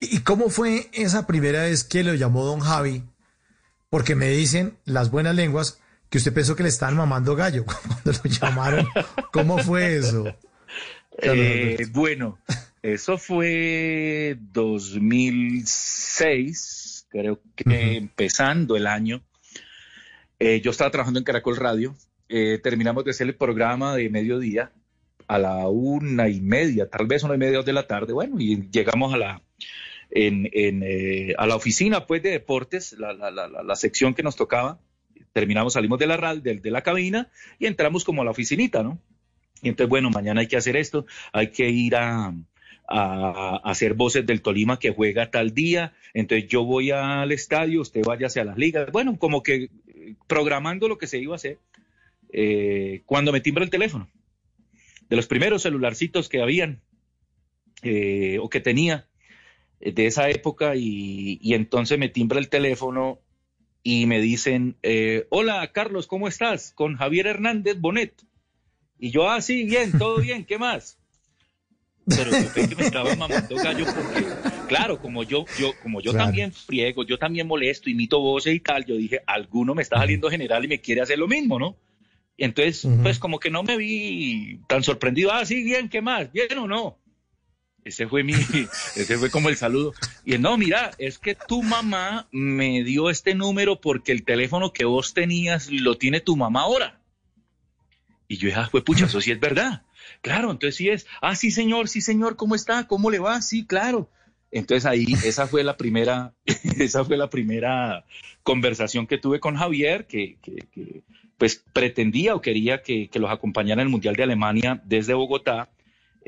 ¿Y cómo fue esa primera vez que lo llamó don Javi? Porque me dicen las buenas lenguas que usted pensó que le estaban mamando gallo cuando lo llamaron. ¿Cómo fue eso? Eh, bueno, eso fue 2006, creo que empezando el año. Eh, yo estaba trabajando en Caracol Radio. Eh, terminamos de hacer el programa de mediodía a la una y media, tal vez una y media de la tarde. Bueno, y llegamos a la, a la oficina pues, de deportes, la, la, sección que nos tocaba. Terminamos, salimos de la, de, de la cabina y entramos como a la oficinita, ¿no? Y entonces, bueno, mañana hay que hacer esto, hay que ir a, hacer voces del Tolima que juega tal día, entonces yo voy al estadio, usted vaya hacia las ligas, bueno, como que eh, programando lo que se iba a hacer, eh, cuando me timbra el teléfono, de los primeros celularcitos que habían eh, o que tenía de esa época, y, y, entonces me timbra el teléfono y me dicen, hola Carlos, ¿cómo estás? Con Javier Hernández Bonet. Y yo, ah, sí, bien, todo bien, ¿qué más? Pero yo que me estaba mamando gallo porque, claro, como yo, yo, como yo también friego, yo también molesto, imito voces y tal, yo dije, alguno me está saliendo general y me quiere hacer lo mismo, ¿no? Y entonces, pues como que no me vi tan sorprendido, ah, sí, bien, ¿qué más? ¿Bien o no? Ese fue mi, ese fue como el saludo. Y no, mira, es que tu mamá me dio este número porque el teléfono que vos tenías lo tiene tu mamá ahora. Y yo dije, ah, fue pucha, eso sí es verdad. Claro, entonces sí es. Ah, sí, señor, sí, señor, ¿cómo está? ¿Cómo le va? Sí, claro. Entonces ahí, esa fue la primera, esa fue la primera conversación que tuve con Javier, que, que, pues pretendía o quería que, que, los acompañara en el Mundial de Alemania desde Bogotá,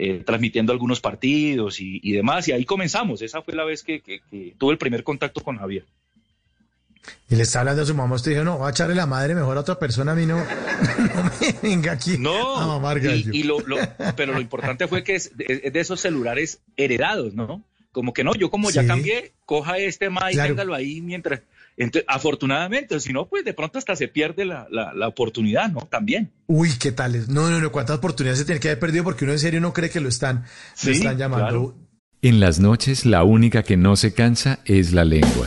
eh, transmitiendo algunos partidos y, y, demás. Y ahí comenzamos. Esa fue la vez que, tuve el primer contacto con Javier. Y le está hablando a su mamá, usted dijo, no, va a echarle la madre mejor a otra persona, a mí no, no me venga aquí no, a. Y, lo, pero lo importante fue que es, de esos celulares heredados, ¿no? Como que no, yo como ya cambié, coja este más y téngalo ahí mientras... Entonces, afortunadamente, si no, pues de pronto hasta se pierde la, la, oportunidad, ¿no? También. Uy, ¿qué tal? No, no, no, ¿cuántas oportunidades se tiene que haber perdido? Porque uno en serio no cree que lo están, lo están llamando. En las noches, la única que no se cansa es la lengua.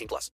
18 plus.